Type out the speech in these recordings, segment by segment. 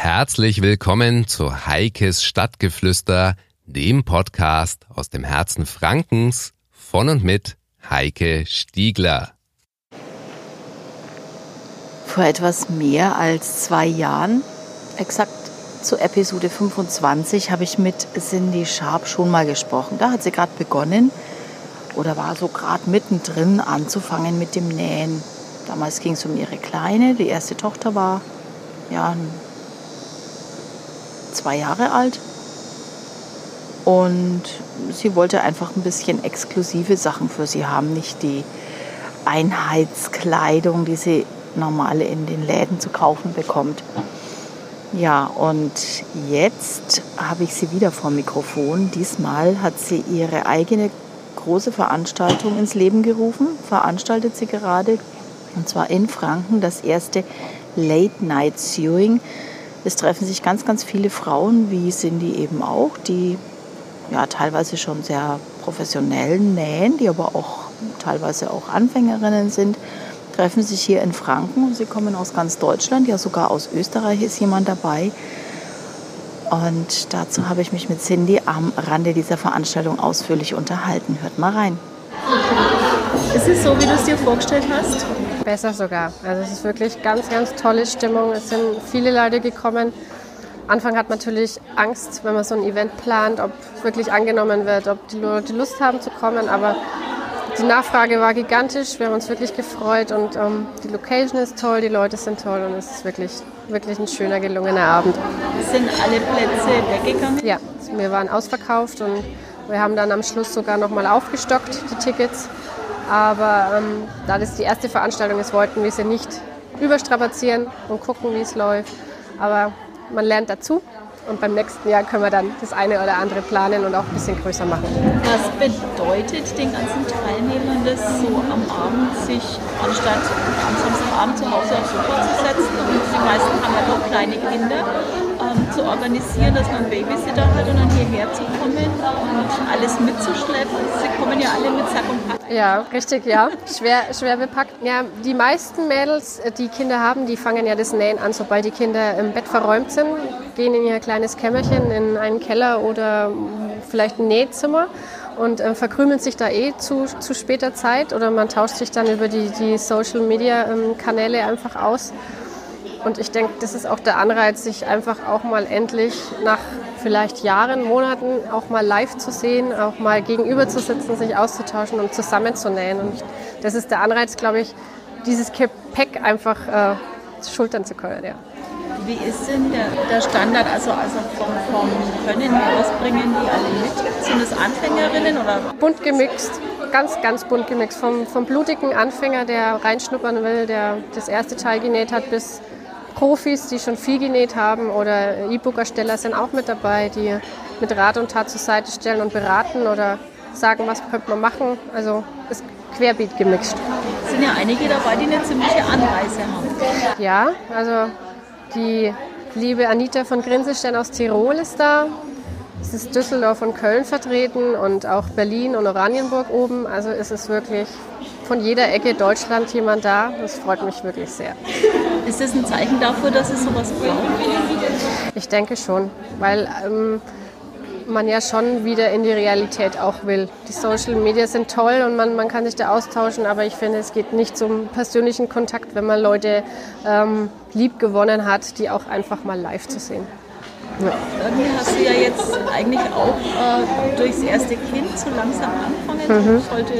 Herzlich willkommen zu Heikes Stadtgeflüster, dem Podcast aus dem Herzen Frankens von und mit Heike Stiegler. Vor etwas mehr als zwei Jahren, exakt zu Episode 25, habe ich mit Cindy Sharp schon mal gesprochen. Da hat sie gerade begonnen oder war so gerade mittendrin anzufangen mit dem Nähen. Damals ging es um ihre Kleine, die erste Tochter war ja zwei Jahre alt. Und sie wollte einfach ein bisschen exklusive Sachen für sie haben, nicht die Einheitskleidung, die sie normal in den Läden zu kaufen bekommt. Ja, und jetzt habe ich sie wieder vor Mikrofon. Diesmal hat sie ihre eigene große Veranstaltung ins Leben gerufen, veranstaltet sie gerade, und zwar in Franken, das erste Late Night Sewing. Es treffen sich ganz, ganz viele Frauen, wie die eben auch, die ja teilweise schon sehr professionell nähen, die aber auch teilweise auch Anfängerinnen sind, treffen sich hier in Franken und sie kommen aus ganz Deutschland, ja sogar aus Österreich ist jemand dabei. Und dazu habe ich mich mit Cindy am Rande dieser Veranstaltung ausführlich unterhalten. Hört mal rein. Ist es so, wie du es dir vorgestellt hast? Besser sogar. Also es ist wirklich ganz, ganz tolle Stimmung. Es sind viele Leute gekommen. Anfang hat man natürlich Angst, wenn man so ein Event plant, ob wirklich angenommen wird, ob die Leute Lust haben zu kommen. Aber die Nachfrage war gigantisch. Wir haben uns wirklich gefreut und ähm, die Location ist toll, die Leute sind toll und es ist wirklich, wirklich ein schöner, gelungener Abend. Sind alle Plätze weggegangen? Ja, wir waren ausverkauft und wir haben dann am Schluss sogar nochmal aufgestockt, die Tickets. Aber ähm, da das die erste Veranstaltung ist, wollten wir sie nicht überstrapazieren und gucken, wie es läuft. Aber man lernt dazu und beim nächsten Jahr können wir dann das eine oder andere planen und auch ein bisschen größer machen. Was bedeutet den ganzen Teilnehmern das so am Abend, sich anstatt am Samstagabend zu Hause aufs Sofa zu setzen und die meisten haben ja doch kleine Kinder, ähm, zu organisieren, dass man Babysitter hat und dann hierher zu kommen und alles mitzuschleppen. Sie kommen ja alle mit Sack und Pack. Ja, richtig, ja. Schwer, schwer bepackt. Ja, die meisten Mädels, die Kinder haben, die fangen ja das Nähen an, sobald die Kinder im Bett verräumt sind, gehen in ihr kleines Kämmerchen in einen Keller oder vielleicht ein Nähzimmer und äh, verkrümeln sich da eh zu, zu später Zeit oder man tauscht sich dann über die, die Social Media ähm, Kanäle einfach aus. Und ich denke, das ist auch der Anreiz, sich einfach auch mal endlich nach vielleicht Jahren, Monaten auch mal live zu sehen, auch mal gegenüber zu sitzen, sich auszutauschen und zusammenzunähen. Und das ist der Anreiz, glaube ich, dieses Gepäck einfach äh, schultern zu können. Ja. Wie ist denn der, der Standard, also, also vom, vom Können was bringen die alle mit? Sind es Anfängerinnen oder? Bunt gemixt, ganz, ganz bunt gemixt. Vom, vom blutigen Anfänger, der reinschnuppern will, der das erste Teil genäht hat, bis Profis, die schon viel genäht haben oder E-Book-Ersteller sind auch mit dabei, die mit Rat und Tat zur Seite stellen und beraten oder sagen, was könnte man machen. Also ist querbeet gemixt. Es sind ja einige dabei, die eine ziemliche Anreise haben. Ja, also die liebe Anita von Grinselstein aus Tirol ist da. Es ist Düsseldorf und Köln vertreten und auch Berlin und Oranienburg oben. Also ist es wirklich von jeder Ecke Deutschland jemand da. Das freut mich wirklich sehr. Ist das ein Zeichen dafür, dass es sowas braucht? Ich denke schon, weil ähm, man ja schon wieder in die Realität auch will. Die Social Media sind toll und man, man kann sich da austauschen, aber ich finde, es geht nicht zum persönlichen Kontakt, wenn man Leute ähm, lieb gewonnen hat, die auch einfach mal live zu sehen. Ja. Irgendwie hast du ja jetzt eigentlich auch äh, durchs erste Kind so langsam anfangen. Mhm. Heute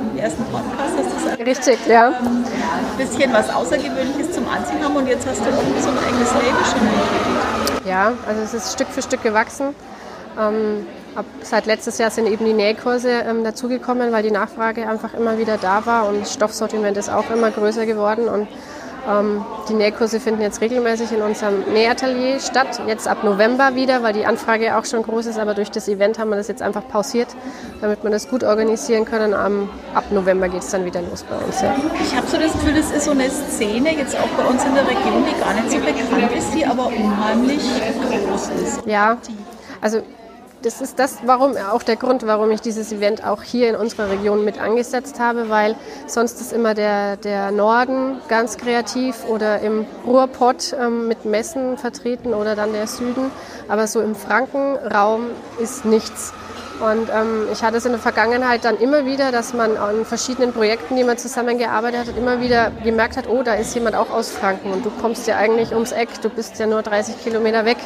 im ersten Podcast hast du. Richtig, ja. Ein bisschen was Außergewöhnliches zum Anziehen haben und jetzt hast du so ein eigenes Label schon entwickelt. Ja, also es ist Stück für Stück gewachsen. Ähm, ab, seit letztes Jahr sind eben die Nähkurse ähm, dazugekommen, weil die Nachfrage einfach immer wieder da war und das Stoffsortiment ist auch immer größer geworden und ähm, die Nähkurse finden jetzt regelmäßig in unserem Nähatelier statt. Jetzt ab November wieder, weil die Anfrage auch schon groß ist. Aber durch das Event haben wir das jetzt einfach pausiert, damit wir das gut organisieren können. ab November geht es dann wieder los bei uns. Ja. Ich habe so das Gefühl, das ist so eine Szene jetzt auch bei uns in der Region, die gar nicht so bekannt ist, die aber unheimlich groß ist. Ja, also das ist das, warum auch der Grund, warum ich dieses Event auch hier in unserer Region mit angesetzt habe, weil sonst ist immer der, der Norden ganz kreativ oder im Ruhrpott ähm, mit Messen vertreten oder dann der Süden. Aber so im Frankenraum ist nichts. Und ähm, ich hatte es in der Vergangenheit dann immer wieder, dass man an verschiedenen Projekten, die man zusammengearbeitet hat, immer wieder gemerkt hat, oh, da ist jemand auch aus Franken und du kommst ja eigentlich ums Eck, du bist ja nur 30 Kilometer weg.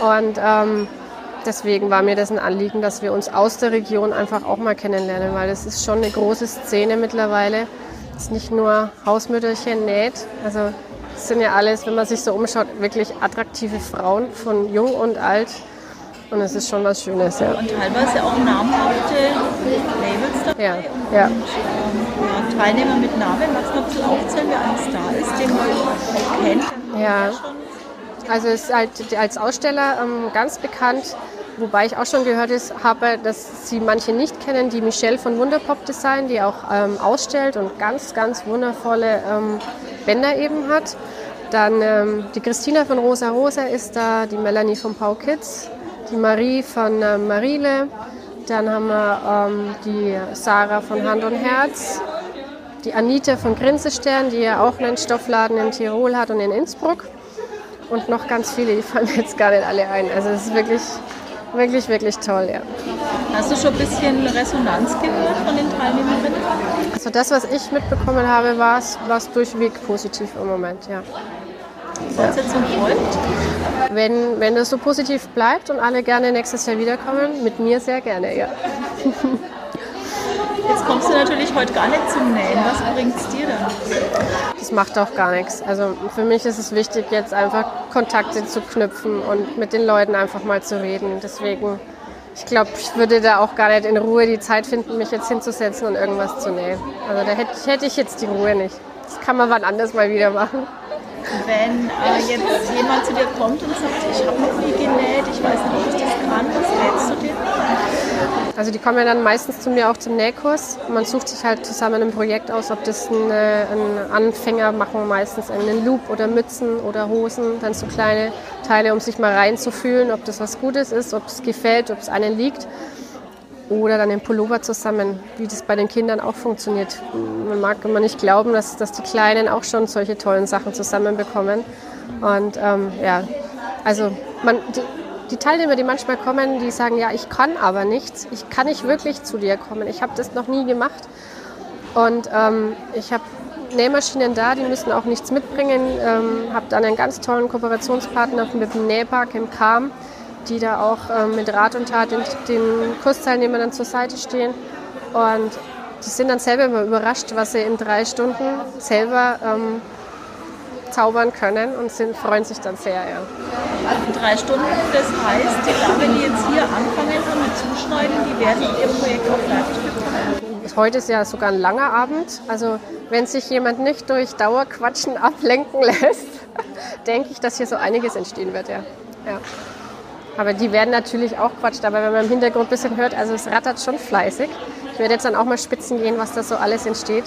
Und ähm, deswegen war mir das ein Anliegen, dass wir uns aus der Region einfach auch mal kennenlernen, weil es ist schon eine große Szene mittlerweile. Es ist nicht nur Hausmütterchen näht, also es sind ja alles, wenn man sich so umschaut, wirklich attraktive Frauen von jung und alt und es ist schon was Schönes, ja. Und teilweise auch namhafte Labels dabei. Ja, und, ja. Und, ähm, ja, Teilnehmer mit Namen. Magst du noch ein bisschen aufzählen, wer alles da ist, den man kennt? Ja. Also es ist halt als Aussteller ähm, ganz bekannt, wobei ich auch schon gehört habe, dass sie manche nicht kennen, die Michelle von Wunderpop Design, die auch ähm, ausstellt und ganz, ganz wundervolle ähm, Bänder eben hat. Dann ähm, die Christina von Rosa Rosa ist da, die Melanie von Pau Kids, die Marie von äh, Marile, dann haben wir ähm, die Sarah von Hand und Herz, die Anita von Grinsestern, die ja auch einen Stoffladen in Tirol hat und in Innsbruck. Und noch ganz viele, die fallen mir jetzt gar nicht alle ein. Also es ist wirklich, wirklich, wirklich toll, ja. Hast du schon ein bisschen Resonanz gehört von den Teilnehmerinnen? Also das, was ich mitbekommen habe, war es durchweg positiv im Moment, ja. Fortsetzung folgt. Wenn, wenn das so positiv bleibt und alle gerne nächstes Jahr wiederkommen, mit mir sehr gerne, ja. Jetzt kommst du natürlich heute gar nicht zum Nähen. Was bringt es dir dann? Das macht auch gar nichts. Also für mich ist es wichtig, jetzt einfach Kontakte zu knüpfen und mit den Leuten einfach mal zu reden. Deswegen, ich glaube, ich würde da auch gar nicht in Ruhe die Zeit finden, mich jetzt hinzusetzen und irgendwas zu nähen. Also da hätte, hätte ich jetzt die Ruhe nicht. Das kann man wann anders mal wieder machen. Wenn äh, jetzt jemand zu dir kommt und sagt, ich habe noch nie genäht, ich weiß nicht, ob ich das kann, was rätst du dir? Also die kommen ja dann meistens zu mir auch zum Nähkurs. Man sucht sich halt zusammen ein Projekt aus, ob das ein, ein Anfänger machen, meistens einen Loop oder Mützen oder Hosen, dann so kleine Teile, um sich mal reinzufühlen, ob das was Gutes ist, ob es gefällt, ob es einen liegt. Oder dann den Pullover zusammen, wie das bei den Kindern auch funktioniert. Man mag immer nicht glauben, dass, dass die Kleinen auch schon solche tollen Sachen zusammenbekommen. Und ähm, ja, also man, die, die Teilnehmer, die manchmal kommen, die sagen, ja, ich kann aber nichts, ich kann nicht wirklich zu dir kommen, ich habe das noch nie gemacht. Und ähm, ich habe Nähmaschinen da, die müssen auch nichts mitbringen. Ähm, habe dann einen ganz tollen Kooperationspartner mit dem Nähpark im Kam, die da auch ähm, mit Rat und Tat den, den Kursteilnehmern dann zur Seite stehen. Und die sind dann selber immer überrascht, was sie in drei Stunden selber ähm, zaubern können und sind, freuen sich dann sehr. Ja. In drei Stunden, das heißt, die Damen, die jetzt hier anfangen haben mit Zuschneiden, die werden ihr Projekt auch fertig bekommen. Heute ist ja sogar ein langer Abend. Also wenn sich jemand nicht durch Dauerquatschen ablenken lässt, denke ich, dass hier so einiges entstehen wird. Ja. ja. Aber die werden natürlich auch quatscht. Aber wenn man im Hintergrund ein bisschen hört, also es rattert schon fleißig. Ich werde jetzt dann auch mal spitzen gehen, was da so alles entsteht.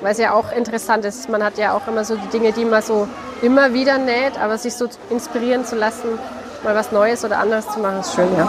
Weil es ja auch interessant ist. Man hat ja auch immer so die Dinge, die man so immer wieder näht, aber sich so inspirieren zu lassen, mal was Neues oder anderes zu machen, ist schön, ja.